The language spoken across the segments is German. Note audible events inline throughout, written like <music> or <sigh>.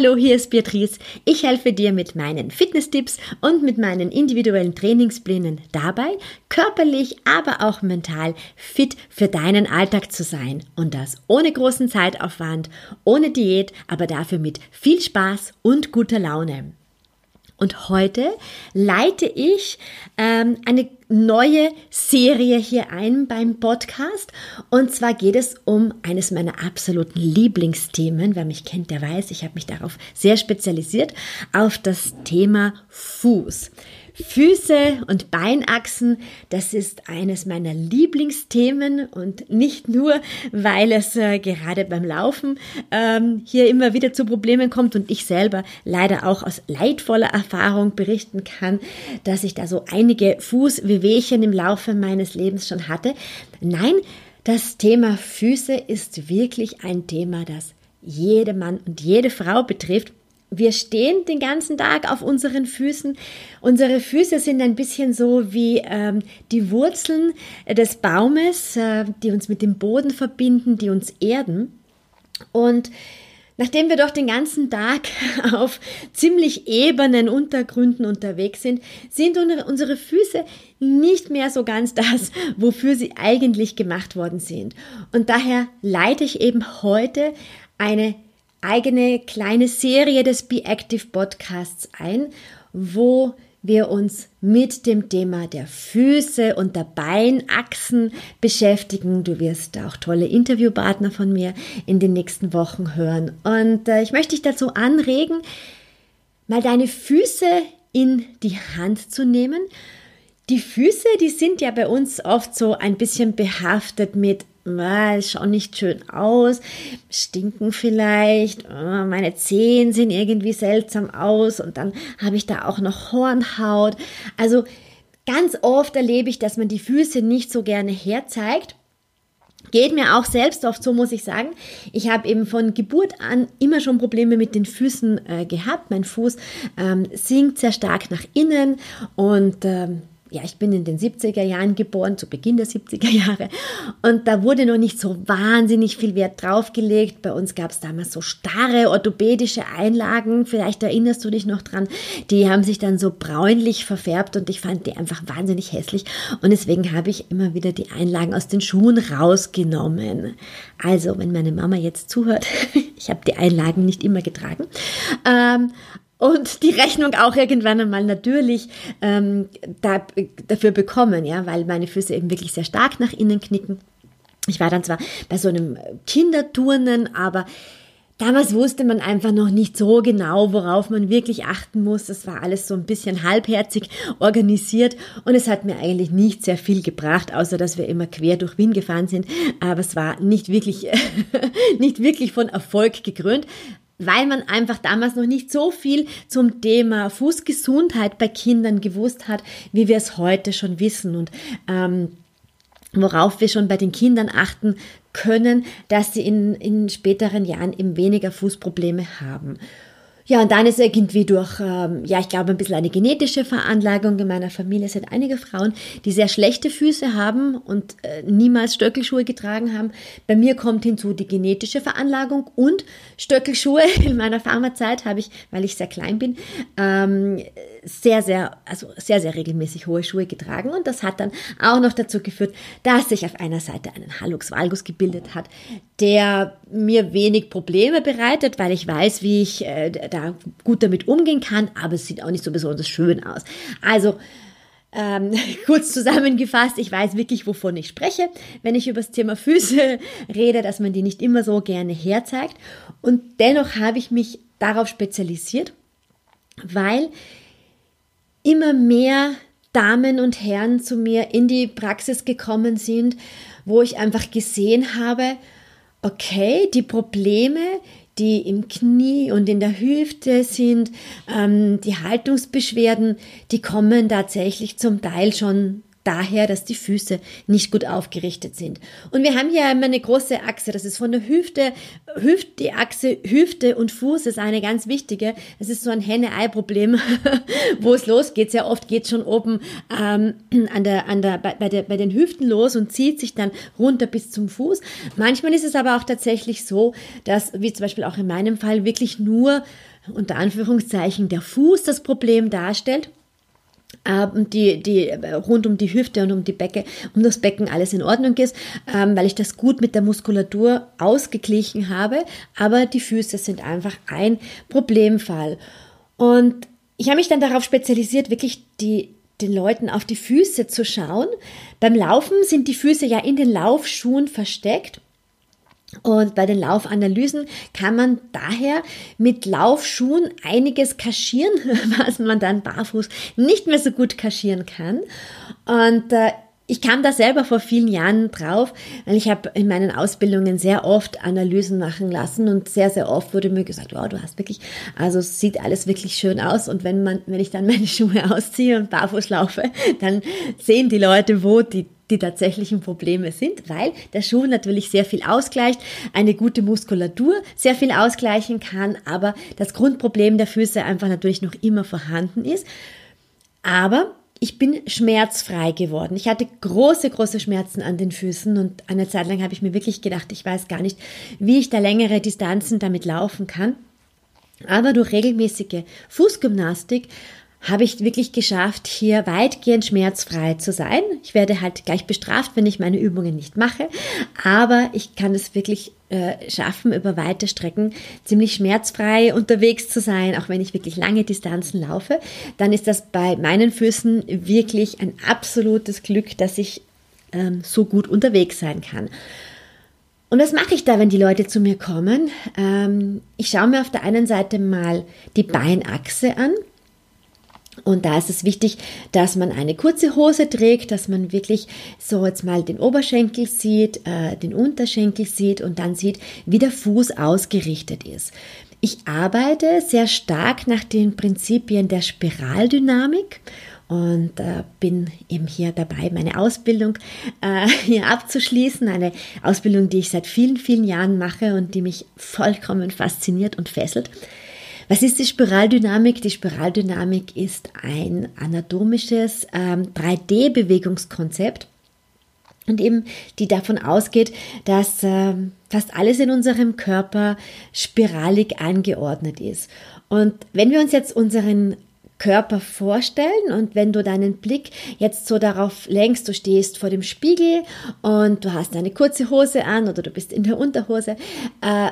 Hallo, hier ist Beatrice. Ich helfe dir mit meinen Fitnesstipps und mit meinen individuellen Trainingsplänen dabei, körperlich, aber auch mental fit für deinen Alltag zu sein. Und das ohne großen Zeitaufwand, ohne Diät, aber dafür mit viel Spaß und guter Laune. Und heute leite ich ähm, eine neue Serie hier ein beim Podcast. Und zwar geht es um eines meiner absoluten Lieblingsthemen. Wer mich kennt, der weiß, ich habe mich darauf sehr spezialisiert, auf das Thema Fuß. Füße und Beinachsen, das ist eines meiner Lieblingsthemen und nicht nur, weil es äh, gerade beim Laufen ähm, hier immer wieder zu Problemen kommt und ich selber leider auch aus leidvoller Erfahrung berichten kann, dass ich da so einige Fußwehwehchen im Laufe meines Lebens schon hatte. Nein, das Thema Füße ist wirklich ein Thema, das jede Mann und jede Frau betrifft wir stehen den ganzen Tag auf unseren Füßen. Unsere Füße sind ein bisschen so wie ähm, die Wurzeln des Baumes, äh, die uns mit dem Boden verbinden, die uns erden. Und nachdem wir doch den ganzen Tag <laughs> auf ziemlich ebenen Untergründen unterwegs sind, sind unsere Füße nicht mehr so ganz das, <laughs> wofür sie eigentlich gemacht worden sind. Und daher leite ich eben heute eine eigene kleine Serie des Be Active Podcasts ein, wo wir uns mit dem Thema der Füße und der Beinachsen beschäftigen. Du wirst auch tolle Interviewpartner von mir in den nächsten Wochen hören. Und äh, ich möchte dich dazu anregen, mal deine Füße in die Hand zu nehmen. Die Füße, die sind ja bei uns oft so ein bisschen behaftet mit äh, schauen nicht schön aus, stinken vielleicht, äh, meine Zehen sehen irgendwie seltsam aus und dann habe ich da auch noch Hornhaut. Also ganz oft erlebe ich, dass man die Füße nicht so gerne herzeigt. Geht mir auch selbst oft so, muss ich sagen. Ich habe eben von Geburt an immer schon Probleme mit den Füßen äh, gehabt. Mein Fuß ähm, sinkt sehr stark nach innen und ähm, ja, ich bin in den 70er Jahren geboren, zu Beginn der 70er Jahre. Und da wurde noch nicht so wahnsinnig viel Wert draufgelegt. Bei uns gab es damals so starre orthopädische Einlagen. Vielleicht erinnerst du dich noch dran. Die haben sich dann so bräunlich verfärbt und ich fand die einfach wahnsinnig hässlich. Und deswegen habe ich immer wieder die Einlagen aus den Schuhen rausgenommen. Also, wenn meine Mama jetzt zuhört, <laughs> ich habe die Einlagen nicht immer getragen. Ähm, und die Rechnung auch irgendwann einmal natürlich ähm, da, dafür bekommen, ja, weil meine Füße eben wirklich sehr stark nach innen knicken. Ich war dann zwar bei so einem Kinderturnen, aber damals wusste man einfach noch nicht so genau, worauf man wirklich achten muss. Das war alles so ein bisschen halbherzig organisiert und es hat mir eigentlich nicht sehr viel gebracht, außer dass wir immer quer durch Wien gefahren sind. Aber es war nicht wirklich, <laughs> nicht wirklich von Erfolg gekrönt weil man einfach damals noch nicht so viel zum Thema Fußgesundheit bei Kindern gewusst hat, wie wir es heute schon wissen und ähm, worauf wir schon bei den Kindern achten können, dass sie in, in späteren Jahren eben weniger Fußprobleme haben. Ja, und dann ist irgendwie durch, ähm, ja, ich glaube, ein bisschen eine genetische Veranlagung in meiner Familie sind einige Frauen, die sehr schlechte Füße haben und äh, niemals Stöckelschuhe getragen haben. Bei mir kommt hinzu die genetische Veranlagung und Stöckelschuhe. <laughs> In meiner Pharmazeit habe ich, weil ich sehr klein bin, ähm, sehr, sehr, also sehr, sehr regelmäßig hohe Schuhe getragen und das hat dann auch noch dazu geführt, dass sich auf einer Seite einen Hallux valgus gebildet hat, der mir wenig Probleme bereitet, weil ich weiß, wie ich äh, da gut damit umgehen kann, aber es sieht auch nicht so besonders schön aus. Also, ähm, <laughs> kurz zusammengefasst, ich weiß wirklich, wovon ich spreche, wenn ich über das Thema Füße <laughs> rede, dass man die nicht immer so gerne herzeigt. Und dennoch habe ich mich darauf spezialisiert, weil immer mehr Damen und Herren zu mir in die Praxis gekommen sind, wo ich einfach gesehen habe, okay, die Probleme, die im Knie und in der Hüfte sind, ähm, die Haltungsbeschwerden, die kommen tatsächlich zum Teil schon daher, dass die Füße nicht gut aufgerichtet sind. Und wir haben hier immer eine große Achse. Das ist von der Hüfte, Hüfte, die Achse Hüfte und Fuß ist eine ganz wichtige. Es ist so ein Henne-Ei-Problem, <laughs> wo es losgeht. Sehr oft geht es schon oben ähm, an der, an der, bei, bei, der, bei den Hüften los und zieht sich dann runter bis zum Fuß. Manchmal ist es aber auch tatsächlich so, dass, wie zum Beispiel auch in meinem Fall, wirklich nur unter Anführungszeichen der Fuß das Problem darstellt ähm, die, die rund um die Hüfte und um die Becke, um das Becken alles in Ordnung ist, ähm, weil ich das gut mit der Muskulatur ausgeglichen habe, aber die Füße sind einfach ein Problemfall. Und ich habe mich dann darauf spezialisiert, wirklich die, den Leuten auf die Füße zu schauen. Beim Laufen sind die Füße ja in den Laufschuhen versteckt. Und bei den Laufanalysen kann man daher mit Laufschuhen einiges kaschieren, <laughs> was man dann barfuß nicht mehr so gut kaschieren kann. Und äh, ich kam da selber vor vielen Jahren drauf, weil ich habe in meinen Ausbildungen sehr oft Analysen machen lassen und sehr, sehr oft wurde mir gesagt, wow, du hast wirklich, also sieht alles wirklich schön aus und wenn man, wenn ich dann meine <laughs> Schuhe ausziehe und barfuß laufe, dann sehen die Leute, wo die die tatsächlichen Probleme sind, weil der Schuh natürlich sehr viel ausgleicht, eine gute Muskulatur sehr viel ausgleichen kann, aber das Grundproblem der Füße einfach natürlich noch immer vorhanden ist. Aber ich bin schmerzfrei geworden. Ich hatte große, große Schmerzen an den Füßen und eine Zeit lang habe ich mir wirklich gedacht, ich weiß gar nicht, wie ich da längere Distanzen damit laufen kann. Aber durch regelmäßige Fußgymnastik habe ich wirklich geschafft, hier weitgehend schmerzfrei zu sein. Ich werde halt gleich bestraft, wenn ich meine Übungen nicht mache, aber ich kann es wirklich äh, schaffen, über weite Strecken ziemlich schmerzfrei unterwegs zu sein, auch wenn ich wirklich lange Distanzen laufe. Dann ist das bei meinen Füßen wirklich ein absolutes Glück, dass ich ähm, so gut unterwegs sein kann. Und was mache ich da, wenn die Leute zu mir kommen? Ähm, ich schaue mir auf der einen Seite mal die Beinachse an. Und da ist es wichtig, dass man eine kurze Hose trägt, dass man wirklich so jetzt mal den Oberschenkel sieht, äh, den Unterschenkel sieht und dann sieht, wie der Fuß ausgerichtet ist. Ich arbeite sehr stark nach den Prinzipien der Spiraldynamik und äh, bin eben hier dabei, meine Ausbildung äh, <laughs> hier abzuschließen. Eine Ausbildung, die ich seit vielen, vielen Jahren mache und die mich vollkommen fasziniert und fesselt. Was ist die Spiraldynamik? Die Spiraldynamik ist ein anatomisches ähm, 3D-Bewegungskonzept und eben die davon ausgeht, dass äh, fast alles in unserem Körper spiralig angeordnet ist. Und wenn wir uns jetzt unseren Körper vorstellen und wenn du deinen Blick jetzt so darauf lenkst, du stehst vor dem Spiegel und du hast eine kurze Hose an oder du bist in der Unterhose, äh,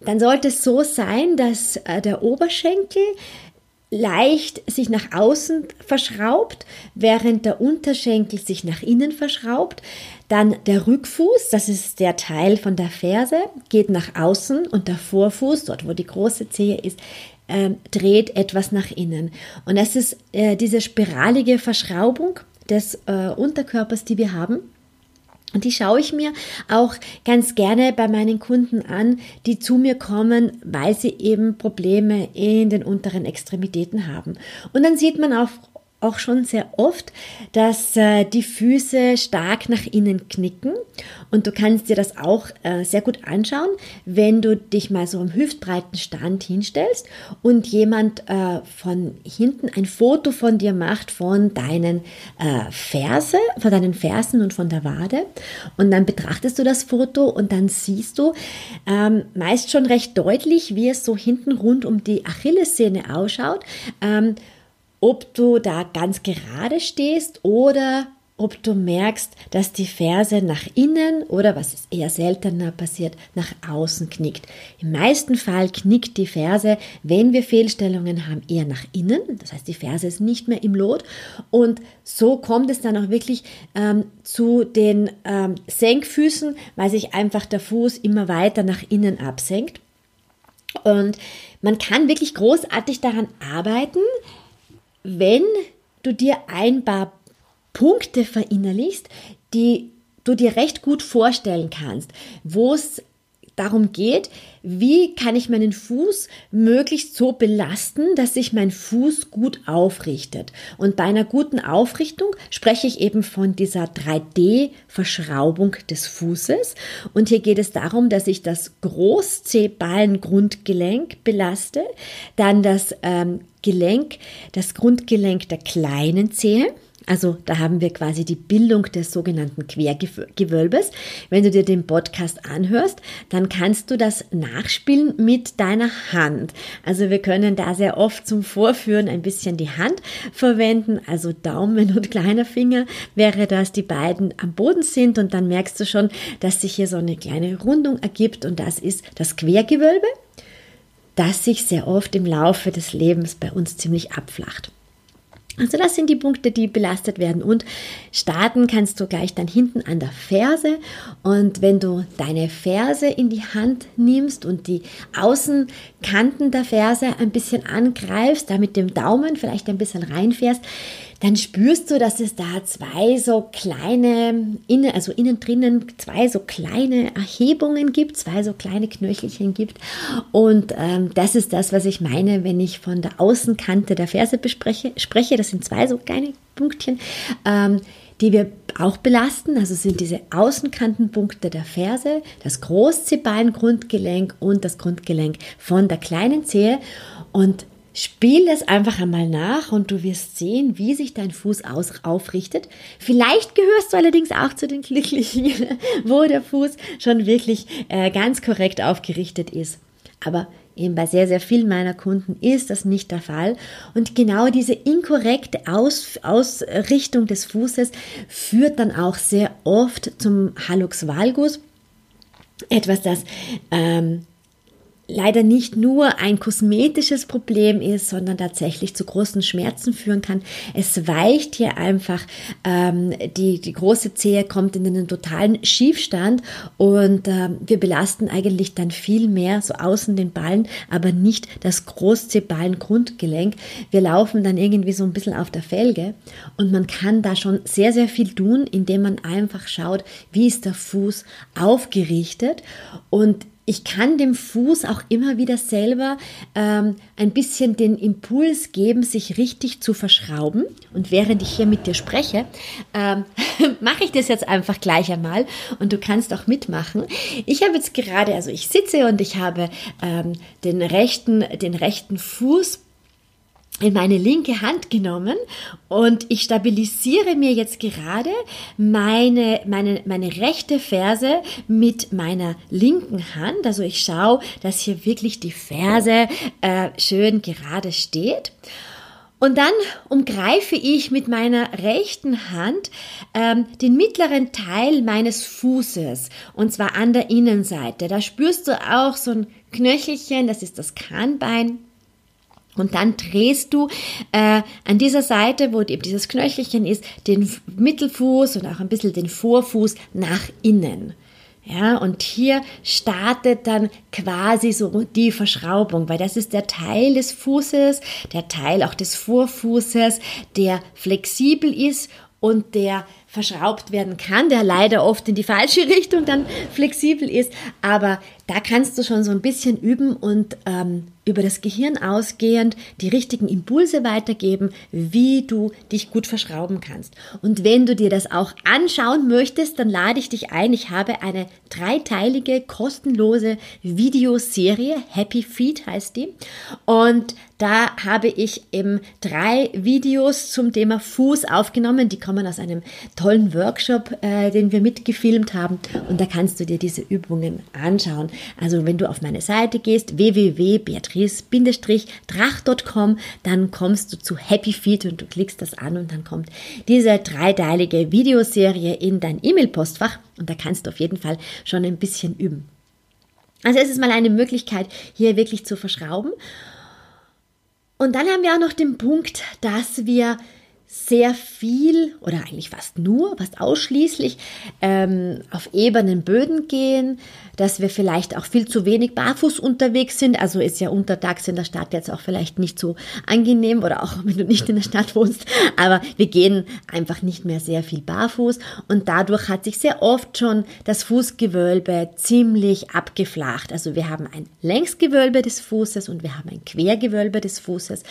dann sollte es so sein, dass äh, der Oberschenkel leicht sich nach außen verschraubt, während der Unterschenkel sich nach innen verschraubt. Dann der Rückfuß, das ist der Teil von der Ferse, geht nach außen und der Vorfuß, dort wo die große Zehe ist, äh, dreht etwas nach innen. Und das ist äh, diese spiralige Verschraubung des äh, Unterkörpers, die wir haben. Und die schaue ich mir auch ganz gerne bei meinen Kunden an, die zu mir kommen, weil sie eben Probleme in den unteren Extremitäten haben. Und dann sieht man auch auch schon sehr oft, dass äh, die Füße stark nach innen knicken und du kannst dir das auch äh, sehr gut anschauen, wenn du dich mal so im hüftbreiten Stand hinstellst und jemand äh, von hinten ein Foto von dir macht von deinen Ferse, von deinen Fersen und von der Wade und dann betrachtest du das Foto und dann siehst du ähm, meist schon recht deutlich, wie es so hinten rund um die Achillessehne ausschaut. Ähm, ob du da ganz gerade stehst oder ob du merkst, dass die Ferse nach innen oder was eher seltener passiert, nach außen knickt. Im meisten Fall knickt die Ferse, wenn wir Fehlstellungen haben, eher nach innen. Das heißt, die Ferse ist nicht mehr im Lot. Und so kommt es dann auch wirklich ähm, zu den ähm, Senkfüßen, weil sich einfach der Fuß immer weiter nach innen absenkt. Und man kann wirklich großartig daran arbeiten, wenn du dir ein paar Punkte verinnerlichst, die du dir recht gut vorstellen kannst, wo es darum geht, wie kann ich meinen Fuß möglichst so belasten, dass sich mein Fuß gut aufrichtet. Und bei einer guten Aufrichtung spreche ich eben von dieser 3D-Verschraubung des Fußes. Und hier geht es darum, dass ich das Großzehballengrundgelenk belaste, dann das ähm, Gelenk, das Grundgelenk der kleinen Zehe also da haben wir quasi die Bildung des sogenannten Quergewölbes. Wenn du dir den Podcast anhörst, dann kannst du das nachspielen mit deiner Hand. Also wir können da sehr oft zum Vorführen ein bisschen die Hand verwenden, also Daumen und kleiner Finger wäre das, die beiden am Boden sind und dann merkst du schon, dass sich hier so eine kleine Rundung ergibt und das ist das Quergewölbe, das sich sehr oft im Laufe des Lebens bei uns ziemlich abflacht. Also das sind die Punkte, die belastet werden. Und starten kannst du gleich dann hinten an der Ferse. Und wenn du deine Ferse in die Hand nimmst und die Außenkanten der Ferse ein bisschen angreifst, da mit dem Daumen vielleicht ein bisschen reinfährst, dann spürst du, dass es da zwei so kleine, innen, also innen drinnen zwei so kleine Erhebungen gibt, zwei so kleine Knöchelchen gibt. Und ähm, das ist das, was ich meine, wenn ich von der Außenkante der Ferse bespreche, spreche. Das sind zwei so kleine Punktchen. Ähm, die wir auch belasten. Also sind diese Außenkantenpunkte der Ferse, das Großzehballengrundgelenk und das Grundgelenk von der kleinen Zehe. Und Spiel es einfach einmal nach und du wirst sehen, wie sich dein Fuß aus aufrichtet. Vielleicht gehörst du allerdings auch zu den Glücklichen, <laughs> wo der Fuß schon wirklich äh, ganz korrekt aufgerichtet ist. Aber eben bei sehr, sehr vielen meiner Kunden ist das nicht der Fall. Und genau diese inkorrekte Aus Ausrichtung des Fußes führt dann auch sehr oft zum Hallux valgus. Etwas, das ähm, leider nicht nur ein kosmetisches Problem ist, sondern tatsächlich zu großen Schmerzen führen kann. Es weicht hier einfach, ähm, die, die große Zehe kommt in einen totalen Schiefstand und ähm, wir belasten eigentlich dann viel mehr so außen den Ballen, aber nicht das Großzehballen-Grundgelenk. Wir laufen dann irgendwie so ein bisschen auf der Felge und man kann da schon sehr, sehr viel tun, indem man einfach schaut, wie ist der Fuß aufgerichtet und ich kann dem Fuß auch immer wieder selber ähm, ein bisschen den Impuls geben, sich richtig zu verschrauben. Und während ich hier mit dir spreche, ähm, <laughs> mache ich das jetzt einfach gleich einmal und du kannst auch mitmachen. Ich habe jetzt gerade, also ich sitze und ich habe ähm, den rechten, den rechten Fuß in meine linke Hand genommen und ich stabilisiere mir jetzt gerade meine, meine, meine rechte Ferse mit meiner linken Hand. Also ich schaue, dass hier wirklich die Ferse äh, schön gerade steht. Und dann umgreife ich mit meiner rechten Hand ähm, den mittleren Teil meines Fußes und zwar an der Innenseite. Da spürst du auch so ein Knöchelchen, das ist das Kahnbein. Und dann drehst du äh, an dieser Seite, wo eben dieses Knöchelchen ist, den Mittelfuß und auch ein bisschen den Vorfuß nach innen. Ja, und hier startet dann quasi so die Verschraubung, weil das ist der Teil des Fußes, der Teil auch des Vorfußes, der flexibel ist und der verschraubt werden kann, der leider oft in die falsche <laughs> Richtung dann flexibel ist, aber da kannst du schon so ein bisschen üben und ähm, über das Gehirn ausgehend die richtigen Impulse weitergeben, wie du dich gut verschrauben kannst. Und wenn du dir das auch anschauen möchtest, dann lade ich dich ein. Ich habe eine dreiteilige kostenlose Videoserie, Happy Feet heißt die. Und da habe ich eben drei Videos zum Thema Fuß aufgenommen. Die kommen aus einem tollen Workshop, äh, den wir mitgefilmt haben. Und da kannst du dir diese Übungen anschauen. Also wenn du auf meine Seite gehst, www.beatrice-drach.com, dann kommst du zu Happy Feet und du klickst das an und dann kommt diese dreiteilige Videoserie in dein E-Mail-Postfach und da kannst du auf jeden Fall schon ein bisschen üben. Also es ist mal eine Möglichkeit, hier wirklich zu verschrauben. Und dann haben wir auch noch den Punkt, dass wir sehr viel oder eigentlich fast nur, fast ausschließlich ähm, auf ebenen Böden gehen, dass wir vielleicht auch viel zu wenig barfuß unterwegs sind. Also ist ja untertags in der Stadt jetzt auch vielleicht nicht so angenehm oder auch <laughs> wenn du nicht in der Stadt wohnst, aber wir gehen einfach nicht mehr sehr viel barfuß und dadurch hat sich sehr oft schon das Fußgewölbe ziemlich abgeflacht. Also wir haben ein Längsgewölbe des Fußes und wir haben ein Quergewölbe des Fußes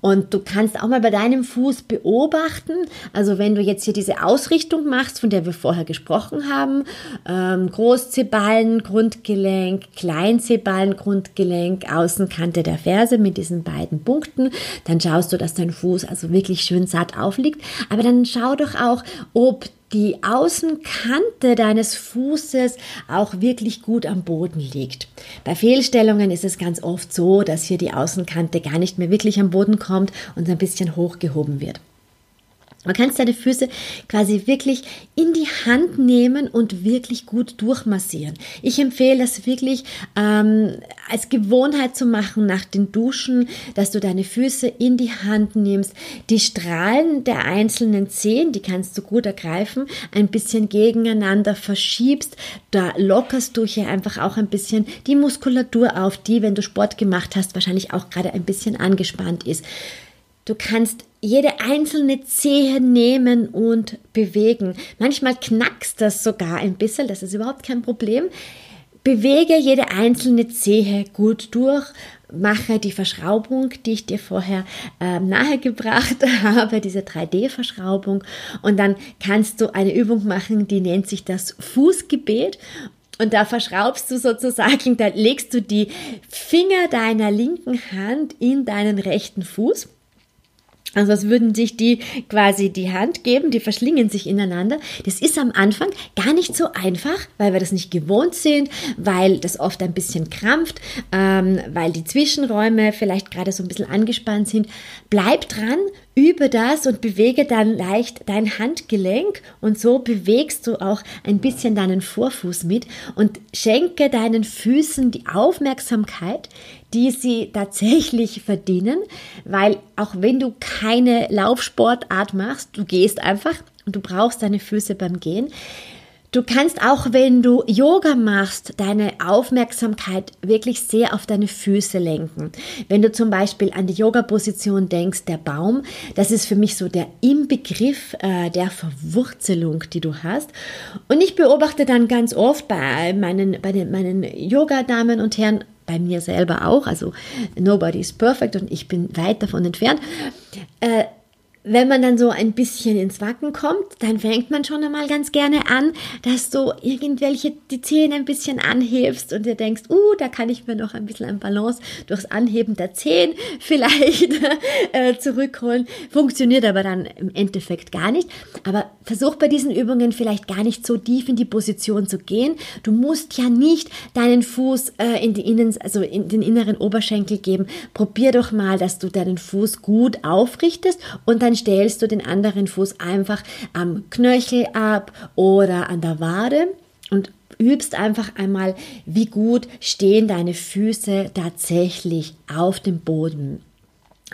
und du kannst auch mal bei deinem Fuß beobachten. Also wenn du jetzt hier diese Ausrichtung machst, von der wir vorher gesprochen haben, ähm, Großzehballen, Grundgelenk, Kleinzehballen, Grundgelenk, Außenkante der Ferse mit diesen beiden Punkten, dann schaust du, dass dein Fuß also wirklich schön satt aufliegt. Aber dann schau doch auch, ob die Außenkante deines Fußes auch wirklich gut am Boden liegt. Bei Fehlstellungen ist es ganz oft so, dass hier die Außenkante gar nicht mehr wirklich am Boden kommt und ein bisschen hochgehoben wird. Man kann deine Füße quasi wirklich in die Hand nehmen und wirklich gut durchmassieren. Ich empfehle das wirklich ähm, als Gewohnheit zu machen nach den Duschen, dass du deine Füße in die Hand nimmst, die Strahlen der einzelnen Zehen, die kannst du gut ergreifen, ein bisschen gegeneinander verschiebst. Da lockerst du hier einfach auch ein bisschen die Muskulatur auf, die, wenn du Sport gemacht hast, wahrscheinlich auch gerade ein bisschen angespannt ist. Du kannst jede einzelne Zehe nehmen und bewegen. Manchmal knackst das sogar ein bisschen, das ist überhaupt kein Problem. Bewege jede einzelne Zehe gut durch, mache die Verschraubung, die ich dir vorher äh, nahegebracht <laughs> habe, diese 3D-Verschraubung. Und dann kannst du eine Übung machen, die nennt sich das Fußgebet. Und da verschraubst du sozusagen, da legst du die Finger deiner linken Hand in deinen rechten Fuß also als würden sich die quasi die Hand geben, die verschlingen sich ineinander. Das ist am Anfang gar nicht so einfach, weil wir das nicht gewohnt sind, weil das oft ein bisschen krampft, ähm, weil die Zwischenräume vielleicht gerade so ein bisschen angespannt sind. Bleib dran, übe das und bewege dann leicht dein Handgelenk und so bewegst du auch ein bisschen deinen Vorfuß mit und schenke deinen Füßen die Aufmerksamkeit, die sie tatsächlich verdienen, weil auch wenn du keine Laufsportart machst, du gehst einfach und du brauchst deine Füße beim Gehen, Du kannst auch, wenn du Yoga machst, deine Aufmerksamkeit wirklich sehr auf deine Füße lenken. Wenn du zum Beispiel an die Yoga-Position denkst, der Baum, das ist für mich so der Inbegriff äh, der Verwurzelung, die du hast. Und ich beobachte dann ganz oft bei meinen, bei den, meinen Yoga-Damen und Herren, bei mir selber auch, also nobody is perfect und ich bin weit davon entfernt, äh, wenn man dann so ein bisschen ins Wacken kommt, dann fängt man schon einmal ganz gerne an, dass du irgendwelche die Zähne ein bisschen anhebst und dir denkst, uh, da kann ich mir noch ein bisschen an Balance durchs Anheben der Zehen <laughs> vielleicht äh, zurückholen. Funktioniert aber dann im Endeffekt gar nicht. Aber versuch bei diesen Übungen vielleicht gar nicht so tief in die Position zu gehen. Du musst ja nicht deinen Fuß äh, in die Innen, also in den inneren Oberschenkel geben. Probier doch mal, dass du deinen Fuß gut aufrichtest und dann dann stellst du den anderen Fuß einfach am Knöchel ab oder an der Wade und übst einfach einmal, wie gut stehen deine Füße tatsächlich auf dem Boden.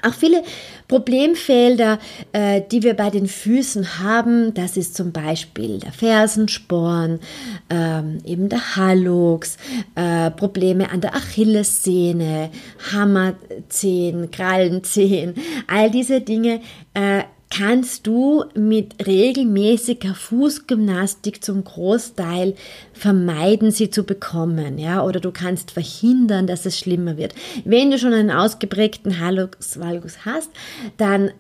Auch viele Problemfelder, äh, die wir bei den Füßen haben, das ist zum Beispiel der Fersensporn, ähm, eben der Hallux, äh, Probleme an der Achillessehne, Hammerzehen, Krallenzehen, all diese Dinge äh, kannst du mit regelmäßiger Fußgymnastik zum Großteil vermeiden, sie zu bekommen, ja, oder du kannst verhindern, dass es schlimmer wird. Wenn du schon einen ausgeprägten Hallux Valgus hast, dann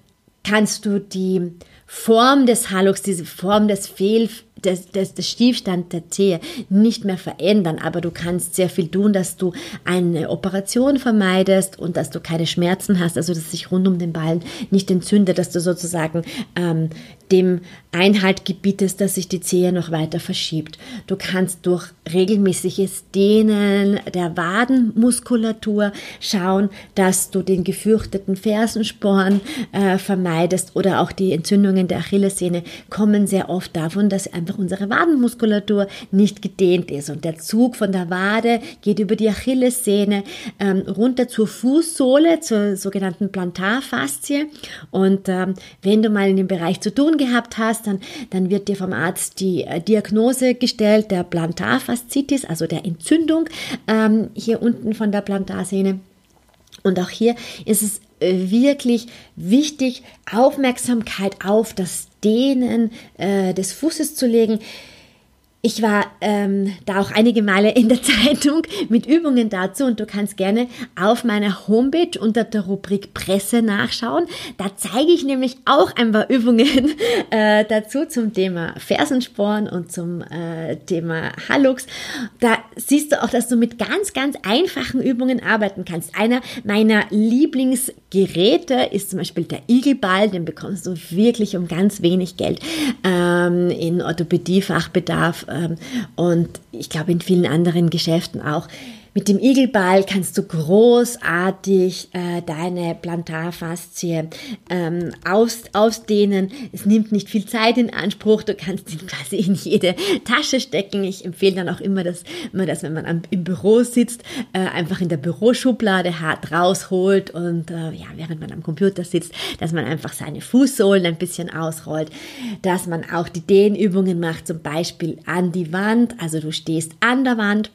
kannst du die Form des Hallux, diese Form des Fehl des, des, des Stiefstand der Zehe nicht mehr verändern, aber du kannst sehr viel tun, dass du eine Operation vermeidest und dass du keine Schmerzen hast, also dass sich rund um den Ballen nicht entzündet, dass du sozusagen ähm, dem Einhalt gebietest, dass sich die Zehe noch weiter verschiebt. Du kannst durch regelmäßiges Dehnen der Wadenmuskulatur schauen, dass du den gefürchteten Fersensporn äh, vermeidest oder auch die Entzündungen der Achillessehne kommen sehr oft davon, dass einfach unsere Wadenmuskulatur nicht gedehnt ist. Und der Zug von der Wade geht über die Achillessehne ähm, runter zur Fußsohle, zur sogenannten Plantarfaszie. Und ähm, wenn du mal in dem Bereich zu tun gehabt hast, dann, dann wird dir vom Arzt die äh, Diagnose gestellt der Plantarfaszitis, also der Entzündung ähm, hier unten von der Plantarsehne. Und auch hier ist es äh, wirklich wichtig, Aufmerksamkeit auf das Dehnen äh, des Fußes zu legen. Ich war ähm, da auch einige Male in der <laughs> Zeitung mit Übungen dazu und du kannst gerne auf meiner Homepage unter der Rubrik Presse nachschauen. Da zeige ich nämlich auch ein paar Übungen <laughs> äh, dazu zum Thema Fersensporn und zum äh, Thema Hallux. Da siehst du auch, dass du mit ganz, ganz einfachen Übungen arbeiten kannst. Einer meiner Lieblingsgeräte ist zum Beispiel der Igelball, den bekommst du wirklich um ganz wenig Geld ähm, in Orthopädie-Fachbedarf ähm, und ich glaube in vielen anderen Geschäften auch. Mit dem Igelball kannst du großartig äh, deine Plantarfaszie ähm, aus, ausdehnen. Es nimmt nicht viel Zeit in Anspruch. Du kannst ihn quasi in jede Tasche stecken. Ich empfehle dann auch immer, dass man das, wenn man am, im Büro sitzt, äh, einfach in der Büroschublade hart rausholt und äh, ja, während man am Computer sitzt, dass man einfach seine Fußsohlen ein bisschen ausrollt, dass man auch die Dehnübungen macht, zum Beispiel an die Wand. Also du stehst an der Wand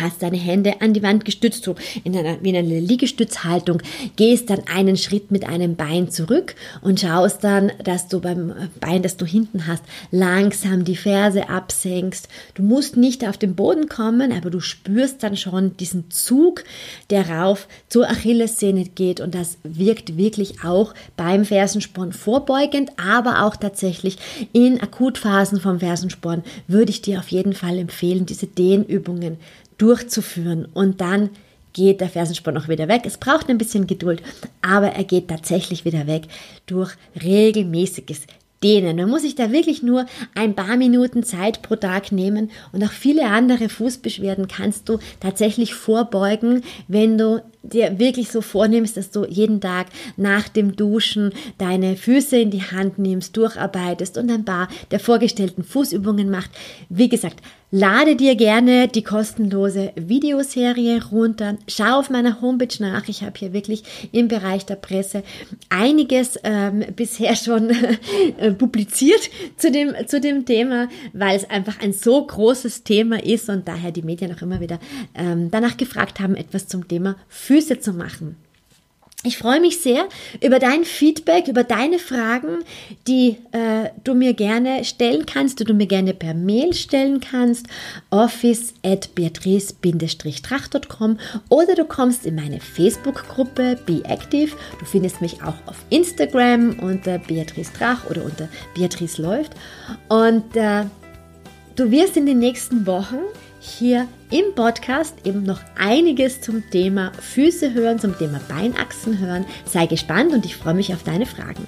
hast deine Hände an die Wand gestützt, so in einer, wie in einer Liegestützhaltung, gehst dann einen Schritt mit einem Bein zurück und schaust dann, dass du beim Bein, das du hinten hast, langsam die Ferse absenkst. Du musst nicht auf den Boden kommen, aber du spürst dann schon diesen Zug, der rauf zur Achillessehne geht und das wirkt wirklich auch beim Fersensporn vorbeugend, aber auch tatsächlich in Akutphasen vom Fersensporn würde ich dir auf jeden Fall empfehlen, diese Dehnübungen durchzuführen und dann geht der Fersensporn auch wieder weg. Es braucht ein bisschen Geduld, aber er geht tatsächlich wieder weg durch regelmäßiges Dehnen. Man muss sich da wirklich nur ein paar Minuten Zeit pro Tag nehmen und auch viele andere Fußbeschwerden kannst du tatsächlich vorbeugen, wenn du dir wirklich so vornimmst, dass du jeden Tag nach dem Duschen deine Füße in die Hand nimmst, durcharbeitest und ein paar der vorgestellten Fußübungen macht. Wie gesagt, Lade dir gerne die kostenlose Videoserie runter. Schau auf meiner Homepage nach. Ich habe hier wirklich im Bereich der Presse einiges ähm, <laughs> bisher schon äh, publiziert zu dem, zu dem Thema, weil es einfach ein so großes Thema ist und daher die Medien auch immer wieder ähm, danach gefragt haben, etwas zum Thema Füße zu machen. Ich freue mich sehr über dein Feedback, über deine Fragen, die äh, du mir gerne stellen kannst, die du mir gerne per Mail stellen kannst, office at beatrice-trach.com oder du kommst in meine Facebook-Gruppe Be Active. Du findest mich auch auf Instagram unter Beatrice Trach oder unter Beatrice läuft. Und äh, du wirst in den nächsten Wochen hier im Podcast eben noch einiges zum Thema Füße hören, zum Thema Beinachsen hören. Sei gespannt und ich freue mich auf deine Fragen.